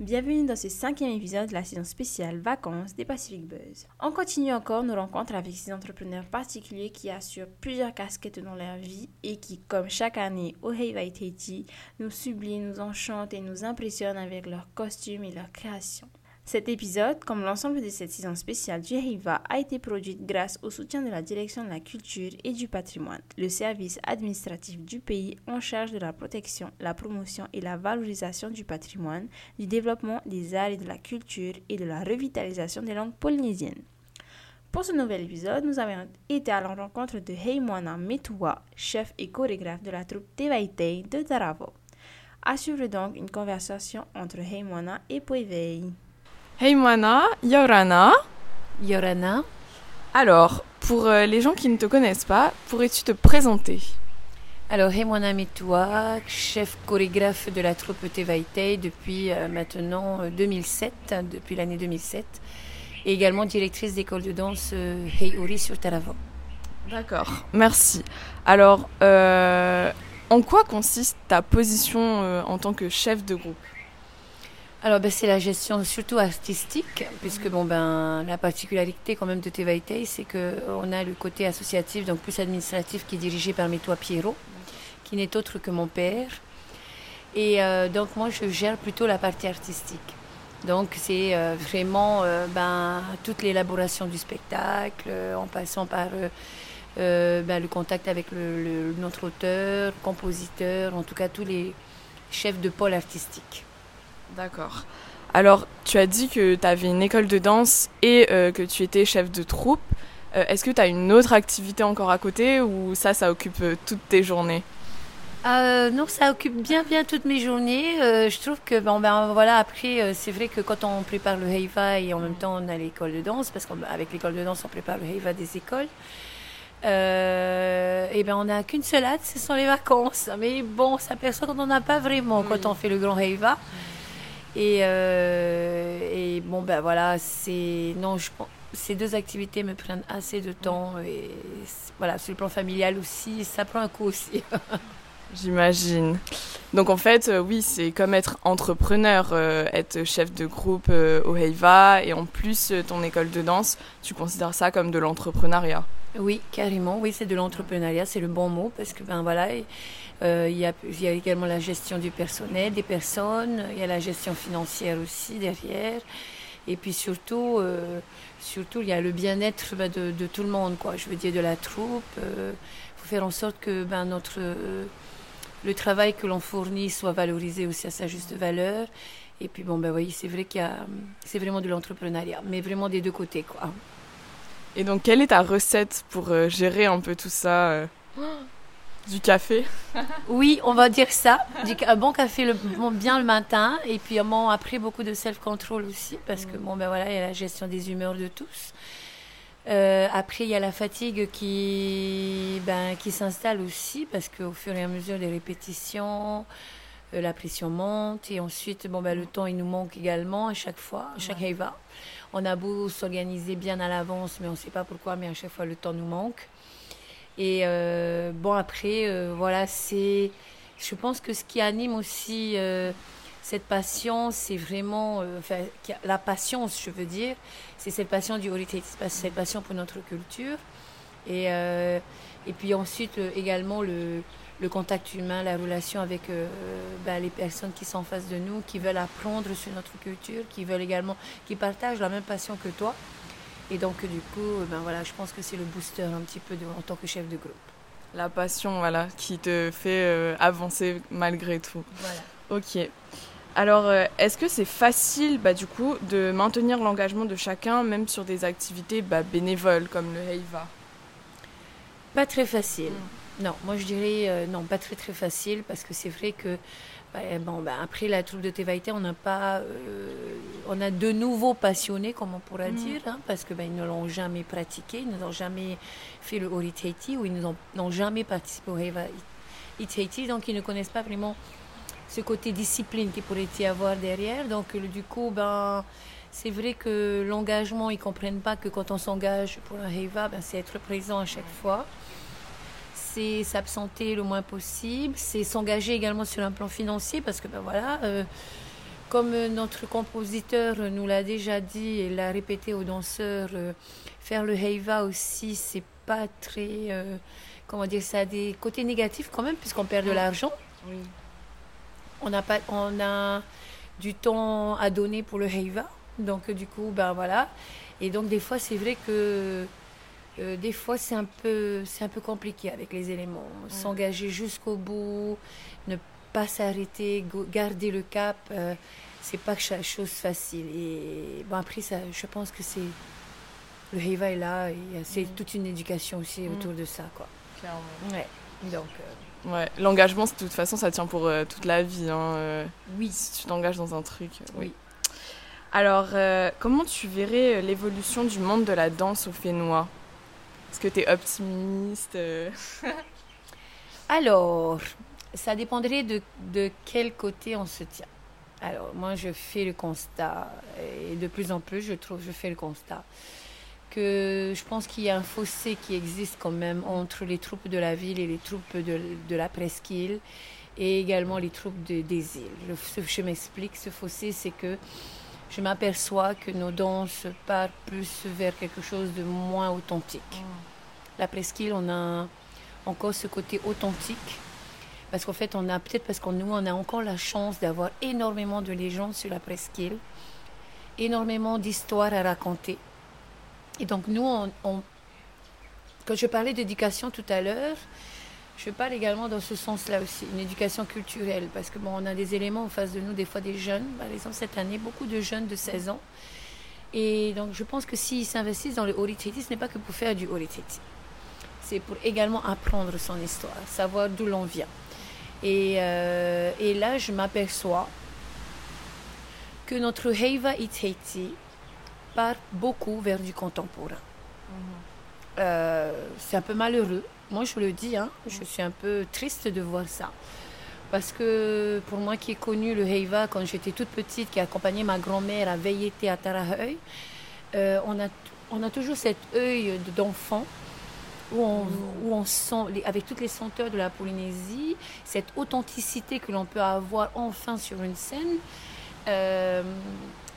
Bienvenue dans ce cinquième épisode de la saison spéciale vacances des Pacific Buzz. On continue encore nos rencontres avec ces entrepreneurs particuliers qui assurent plusieurs casquettes dans leur vie et qui, comme chaque année au Hey Tahiti, nous subliment, nous enchantent et nous impressionnent avec leurs costumes et leurs créations. Cet épisode, comme l'ensemble de cette saison spéciale du Heiva, a été produit grâce au soutien de la Direction de la Culture et du Patrimoine, le service administratif du pays en charge de la protection, la promotion et la valorisation du patrimoine, du développement des arts et de la culture et de la revitalisation des langues polynésiennes. Pour ce nouvel épisode, nous avons été à la rencontre de Heimwana Metua, chef et chorégraphe de la troupe Tevaitei de Taravo. Assure donc une conversation entre Heimwana et Poivei. Hey Moana, Yorana. Yorana. Alors, pour euh, les gens qui ne te connaissent pas, pourrais-tu te présenter? Alors, Hey Moana Mitua, chef chorégraphe de la troupe Tevaitei depuis euh, maintenant 2007, euh, depuis l'année 2007, et également directrice d'école de danse Hey Ori sur Taravo. D'accord, merci. Alors, en quoi consiste ta position en tant que chef de groupe? Alors ben, c'est la gestion surtout artistique, puisque bon ben la particularité quand même de Tevaitei, c'est que on a le côté associatif, donc plus administratif, qui est dirigé par Métois Pierrot, qui n'est autre que mon père. Et euh, donc moi je gère plutôt la partie artistique. Donc c'est euh, vraiment euh, ben, toute l'élaboration du spectacle, en passant par ben, le contact avec notre auteur, compositeur, en tout cas tous les chefs de pôle artistique. D'accord. Alors, tu as dit que tu avais une école de danse et euh, que tu étais chef de troupe. Euh, est-ce que tu as une autre activité encore à côté ou ça, ça occupe euh, toutes tes journées? Non, ça occupe bien bien toutes mes journées. je trouve que bon ben voilà après c'est vrai que quand on prépare le Heiva et en même temps on a l'école de danse parce qu'avec l'école de danse on prépare le Heiva des écoles. et ben on n'a qu'une seule hâte, ce sont les vacances. Mais bon, ça s'aperçoit qu'on n'en a pas vraiment quand on fait le grand Heiva. Et, euh, et bon, ben voilà, c'est. Non, je ces deux activités me prennent assez de temps. Et voilà, sur le plan familial aussi, ça prend un coup aussi. J'imagine. Donc en fait, euh, oui, c'est comme être entrepreneur, euh, être chef de groupe au Heiva et en plus ton école de danse, tu considères ça comme de l'entrepreneuriat? Oui, carrément. Oui, c'est de l'entrepreneuriat, c'est le bon mot parce que ben voilà. Euh, il, y a, également la gestion du personnel, des personnes, il y a la gestion financière aussi derrière. Et puis surtout, euh, surtout il y a le bien-être de, de, tout le monde, quoi. Je veux dire de la troupe. Il euh, faut faire en sorte que ben, notre, le travail que l'on fournit soit valorisé aussi à sa juste valeur. Et puis bon, ben oui, c'est vrai qu'il y a, c'est vraiment de l'entrepreneuriat, mais vraiment des deux côtés, quoi. Et donc, quelle est ta recette pour gérer un peu tout ça du café? Oui, on va dire ça. Du, un bon café le, bien le matin et puis bon, après beaucoup de self-control aussi parce que bon ben voilà, il y a la gestion des humeurs de tous. Euh, après, il y a la fatigue qui, ben, qui s'installe aussi parce qu'au fur et à mesure des répétitions, euh, la pression monte et ensuite, bon, ben, le temps, il nous manque également à chaque fois, à chaque ouais. On a beau s'organiser bien à l'avance, mais on ne sait pas pourquoi, mais à chaque fois, le temps nous manque. Et euh, bon, après, euh, voilà, c'est. Je pense que ce qui anime aussi euh, cette passion, c'est vraiment. enfin, la patience, je veux dire, c'est cette passion du heritage, cette passion pour notre culture. Et puis ensuite, également, le, le, contact humain, la relation avec ben, les personnes qui sont en face de nous, qui veulent apprendre sur notre culture, qui veulent également. qui partagent la même passion que toi. Et donc, du coup, ben voilà, je pense que c'est le booster un petit peu de, en tant que chef de groupe. La passion, voilà, qui te fait euh, avancer malgré tout. Voilà. Ok. Alors, euh, est-ce que c'est facile, bah, du coup, de maintenir l'engagement de chacun, même sur des activités bah, bénévoles comme le Heiva Pas très facile. Mm. Non, moi je dirais euh, non, pas très très facile parce que c'est vrai que bon, ben, après la troupe de Tevaïté, on n'a pas, euh, on a de nouveaux passionnés, comme on pourrait mm. dire, hein, parce que ben, ils ne l'ont jamais pratiqué, ils n'ont jamais fait le Oriteiti ou ils n'ont jamais participé au Heva Iteiti, donc ils ne connaissent pas vraiment ce côté discipline qu'il pourrait y avoir derrière. Donc du coup, ben c'est vrai que l'engagement, ils comprennent pas que quand on s'engage pour un Heva, ben, c'est être présent à chaque fois c'est s'absenter le moins possible, c'est s'engager également sur un plan financier parce que ben voilà, euh, comme notre compositeur nous l'a déjà dit et l'a répété aux danseurs, euh, faire le heiva aussi, c'est pas très, euh, comment dire, ça a des côtés négatifs quand même puisqu'on perd de l'argent. Oui. On n'a pas, on a du temps à donner pour le heiva, donc du coup, ben voilà. Et donc des fois, c'est vrai que euh, des fois, c'est un peu, c'est un peu compliqué avec les éléments. S'engager jusqu'au bout, ne pas s'arrêter, garder le cap, euh, c'est pas chose facile. Et bon, après, ça, je pense que c'est le Heiva est là, et c'est toute une éducation aussi Mm. autour de ça, quoi. Clairement. Ouais. Donc, euh, Ouais, l'engagement, c'est- de toute façon, ça tient pour euh, toute la vie. hein, euh, oui. si tu t'engages dans un truc. euh, Oui. Alors, euh, comment tu verrais l'évolution du monde de la danse au Fénois? Est-ce que tu es optimiste euh? Alors, ça dépendrait de, de quel côté on se tient. Alors, moi, je fais le constat, et de plus en plus, je trouve, je fais le constat, que je pense qu'il y a un fossé qui existe quand même entre les troupes de la ville et les troupes de, de la presqu'île, et également les troupes de- des îles. Je m'explique, ce fossé, c'est que je m'aperçois que nos danses partent plus vers quelque chose de moins authentique. La presqu'île, on a encore ce côté authentique. Parce qu'en fait, on a peut-être parce qu'on nous, on a encore la chance d'avoir énormément de légendes sur la presqu'île, énormément d'histoires à raconter. Et donc nous, on, on- quand je parlais d'éducation tout à l'heure, je parle également dans ce sens-là aussi, une éducation culturelle, parce que bon, on a des éléments en face de nous, des fois des jeunes, par exemple cette année, beaucoup de jeunes de 16 ans. Et donc je pense que s'ils s'investissent dans le Horiteti, ce n'est pas que pour faire du Horiteti. C'est pour également apprendre son histoire, savoir d'où l'on vient. Et, euh, et là, je m'aperçois que notre Heiva Iteti part beaucoup vers du contemporain. Euh, c'est un peu malheureux. Moi, je le dis, hein, je suis un peu triste de voir ça. Parce que pour moi qui ai connu le Heiva quand j'étais toute petite, qui a accompagné ma grand-mère à Veilleté à Taraheuil, euh, on, a, on a toujours cet œil de- d'enfant où on, où on sent, les- avec toutes les senteurs de la Polynésie, cette authenticité que l'on peut avoir enfin sur une scène. Euh,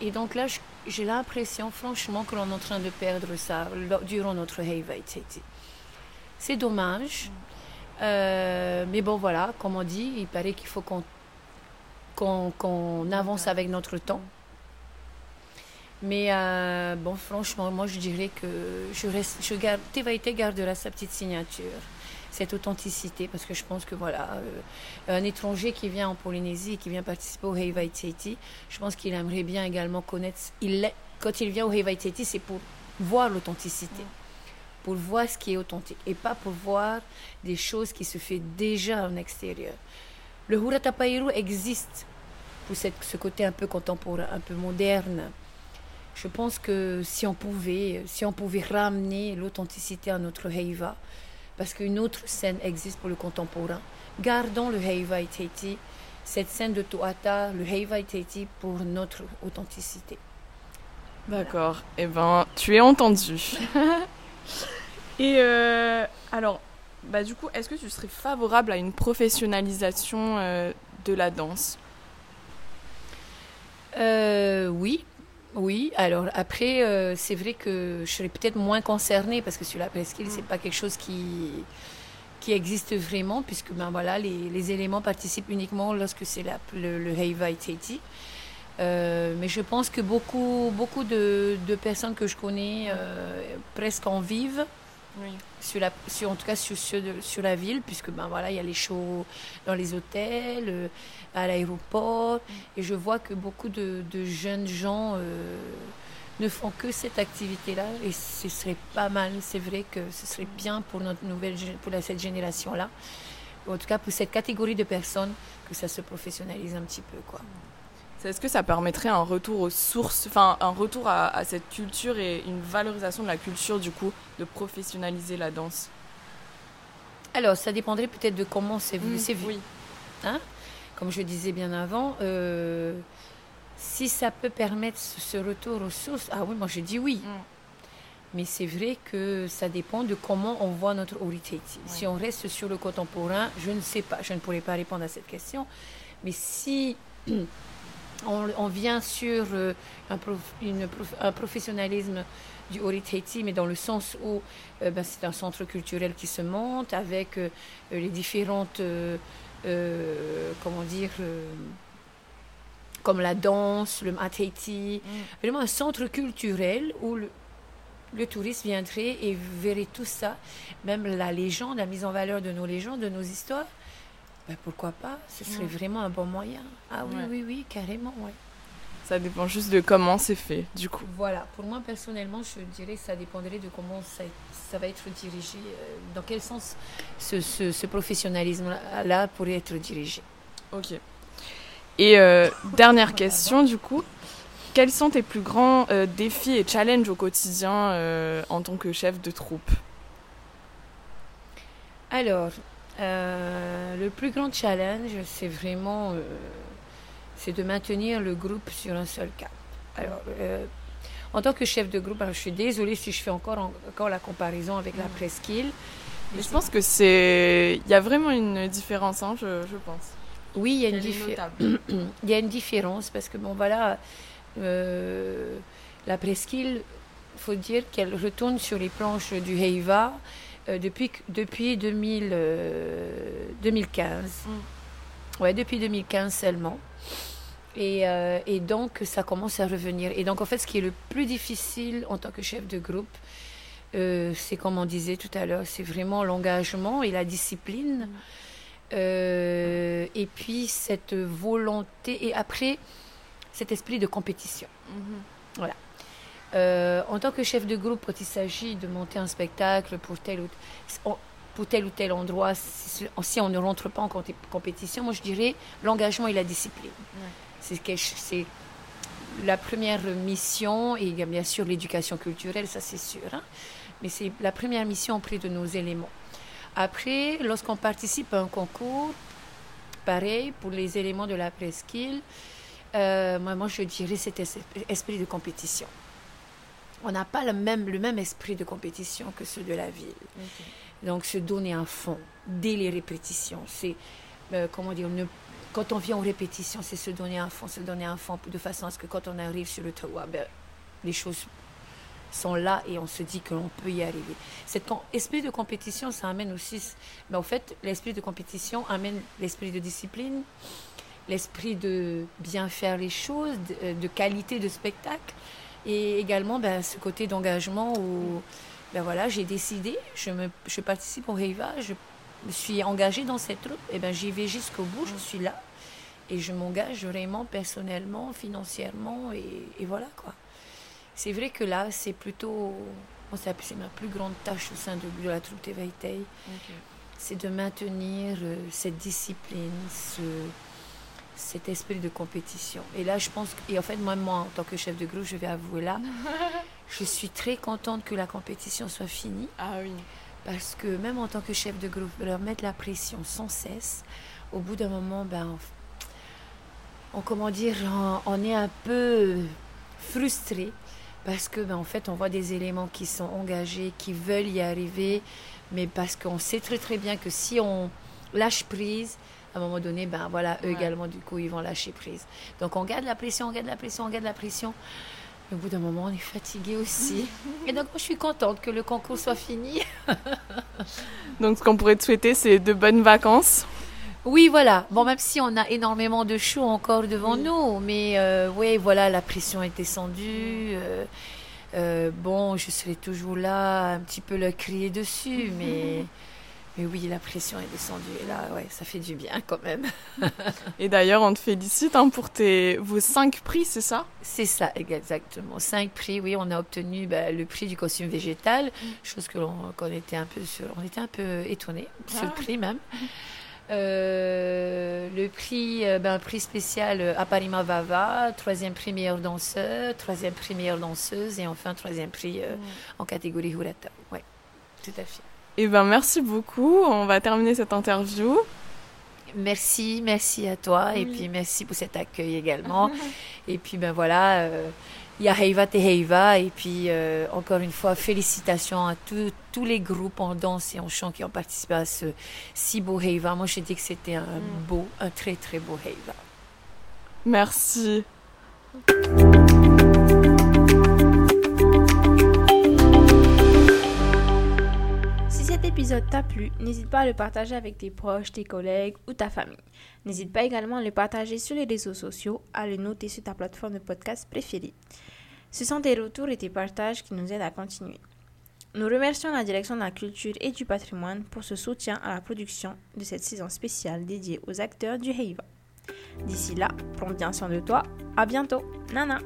et donc là, j'ai l'impression, franchement, que l'on est en train de perdre ça durant notre Heiva Iteti. C'est dommage. Euh, mais bon, voilà, comme on dit, il paraît qu'il faut qu'on avance avec notre temps. Mais euh, bon, franchement, moi je dirais que je reste, je garde, gardera sa petite signature, cette authenticité, parce que je pense que voilà, euh, un étranger qui vient en Polynésie et qui vient participer au Heiva Iteti, je pense qu'il aimerait bien également connaître. Il, est- quand il vient au Heiva Iteti, c'est pour voir l'authenticité, pour voir ce qui est authentique, et pas pour voir des choses qui se fait déjà en extérieur. Le Huratapairu existe pour cette- ce côté un peu contemporain, un peu moderne. Je pense que si on pouvait, si on pouvait ramener l'authenticité à notre Heiva, parce qu'une autre scène existe pour le contemporain, gardons le Heiva Iteti, cette scène de Toata, le Heiva Iteti pour notre authenticité. D'accord. Eh ben, tu es entendu. Et euh, alors, bah du coup, est-ce que tu serais favorable à une professionnalisation euh, de la danse? Euh, oui, oui. Alors après, euh, c'est vrai que je serais peut-être moins concernée parce que sur la presqu'île, c'est pas quelque chose qui qui existe vraiment puisque ben voilà, les, les éléments participent uniquement lorsque c'est la- le, le Heiva. Euh, mais je pense que beaucoup, beaucoup de, de personnes que je connais euh, presque en vivent Sur la, en tout cas sur, sur, la ville, puisque ben voilà, il y a les shows dans les hôtels, euh, à l'aéroport, et je vois que beaucoup de, jeunes gens euh, ne font que cette activité-là, et ce serait pas mal, c'est vrai que ce serait bien pour notre nouvelle, pour cette génération-là, en tout cas pour cette catégorie de personnes, que ça se professionnalise un petit peu, quoi. Est-ce que ça permettrait un retour aux sources, enfin un retour à, à cette culture et une valorisation de la culture du coup, de professionnaliser la danse? Alors, ça dépendrait peut-être de comment c'est vu. vu. Oui. comme je disais bien avant, euh, si ça peut permettre ce retour aux sources, ah oui, moi je dis oui. Mm. Mais c'est vrai que ça dépend de comment on voit notre Oriteiti. Si on reste sur le contemporain, je ne sais pas, je ne pourrais pas répondre à cette question. Mais si on, vient sur euh, un, une, un, professionnalisme du Oriteiti, mais dans le sens où euh, ben, c'est un centre culturel qui se monte avec euh, les différentes, comment dire, comme la danse, le Mateiti, mm. vraiment un centre culturel où le, le touriste viendrait et verrait tout ça, même la légende, la mise en valeur de nos légendes, de nos histoires. Ben pourquoi pas? Ce serait vraiment un bon moyen. Ah oui, oui, oui, carrément, oui. Ça dépend juste de comment c'est fait, du coup. Voilà, pour moi personnellement, je dirais que ça dépendrait de comment ça, ça va être dirigé, euh, dans quel sens ce, ce, professionnalisme-là pourrait être dirigé. Ok. Et euh, dernière question, du coup, quels sont tes plus grands euh, défis et challenges au quotidien euh, en tant que chef de troupe? Alors, euh, le plus grand challenge, c'est vraiment c'est de maintenir le groupe sur un seul cap. Alors, en tant que chef de groupe, je suis désolée si je fais encore, encore la comparaison avec la presqu'île. Mais je pense que c'est. Il y a vraiment une différence, hein, je, pense. Oui, il y a une différence. il y a une différence parce que, bon, voilà, euh, la presqu'île, il faut dire qu'elle retourne sur les planches du Heiva euh, depuis, depuis 2000, 2015. Euh, mm. Ouais, depuis 2015 seulement. Et, et, donc, ça commence à revenir. Et donc, en fait, ce qui est le plus difficile en tant que chef de groupe, c'est comme on disait tout à l'heure, c'est vraiment l'engagement et la discipline. Mm. et puis, cette volonté. Et après, cet esprit de compétition. Mhm. Voilà. Euh, en tant que chef de groupe, quand il s'agit de monter un spectacle pour tel ou, pour tel, ou tel endroit, si, on ne rentre pas en compétition, moi je dirais l'engagement et la discipline. C'est la première mission, et il y a bien sûr l'éducation culturelle, ça c'est sûr, hein. mais c'est la première mission auprès de nos éléments. Après, lorsqu'on participe à un concours, pareil pour les éléments de la presqu'île, euh, moi, je dirais cet esprit de compétition. On n'a pas le même, le même esprit de compétition que ceux de la ville. Donc, se donner un fond dès les répétitions. C'est, euh, comment dire, quand on vient aux répétitions, c'est se donner un fond, se donner un fond de façon à ce que quand on arrive sur le toit, ben, les choses sont là et on se dit que l'on peut y arriver. Cet esprit de compétition, ça amène aussi, ben, en fait, l'esprit de compétition amène l'esprit de discipline, l'esprit de bien faire les choses, de, euh, qualité de spectacle, et également ben, ce côté d'engagement où ben voilà, j'ai décidé, je, me, je participe au Reiva, je me suis engagée dans cette troupe, et ben j'y vais jusqu'au bout, je suis là, et je m'engage vraiment personnellement, financièrement, et, voilà quoi. C'est vrai que là, c'est plutôt, c'est ma plus grande tâche au sein de, la troupe Tevaitei, c'est de maintenir euh, cette discipline, ce cet esprit de compétition. Et là, je pense, et en fait, moi, moi, en tant que chef de groupe, je vais avouer là, je suis très contente que la compétition soit finie. Ah oui. Parce que même en tant que chef de groupe, leur mettre la pression sans cesse, au bout d'un moment, ben, on, comment dire, on, est un peu frustré parce que, ben, en fait, on voit des éléments qui sont engagés, qui veulent y arriver, mais parce qu'on sait très très bien que si on lâche prise, à un moment donné, ben voilà, eux également, du coup, ils vont lâcher prise. Donc on garde la pression, on garde la pression, on garde la pression. au bout d'un moment, on est fatigué aussi. Et donc, moi, je suis contente que le concours soit fini. donc, ce qu'on pourrait te souhaiter, c'est de bonnes vacances. Oui, voilà. Bon, même si on a énormément de choux encore devant nous, mais euh, oui, voilà, la pression est descendue. Euh, euh, bon, je serai toujours là, un petit peu le crier dessus, mais Mais oui, la pression est descendue. Et là, ouais, ça fait du bien quand même. et d'ailleurs, on te félicite hein, pour tes, vos cinq prix, c'est ça? C'est ça, exactement. Cinq prix, oui. On a obtenu bah, le prix du costume végétal, mm. chose que l'on était un peu sur, on était un peu étonnés, ah. prix même. Euh, le prix, euh, ben, prix spécial à Parima Vava, troisième prix meilleur danseur, troisième prix meilleure danseuse et enfin troisième prix euh, mm. en catégorie Hurata. Oui, tout à fait. Eh ben, merci beaucoup. On va terminer cette interview. Merci, merci à toi et puis merci pour cet accueil également. et puis ben voilà, euh, il y a Heiva Te Heiva. Et puis, euh, encore une fois, félicitations à tous les groupes en danse et en chant qui ont participé à ce si beau Heiva. Moi, j'ai dit que c'était un Mm. beau, un très, très beau Heiva. Merci. Cet épisode t'a plu, n'hésite pas à le partager avec tes proches, tes collègues ou ta famille. N'hésite pas également à le partager sur les réseaux sociaux, à le noter sur ta plateforme de podcast préférée. Ce sont tes retours et tes partages qui nous aident à continuer. Nous remercions la direction de la culture et du patrimoine pour ce soutien à la production de cette saison spéciale dédiée aux acteurs du Heiva. D'ici là, prends bien soin de toi. À bientôt. Nana.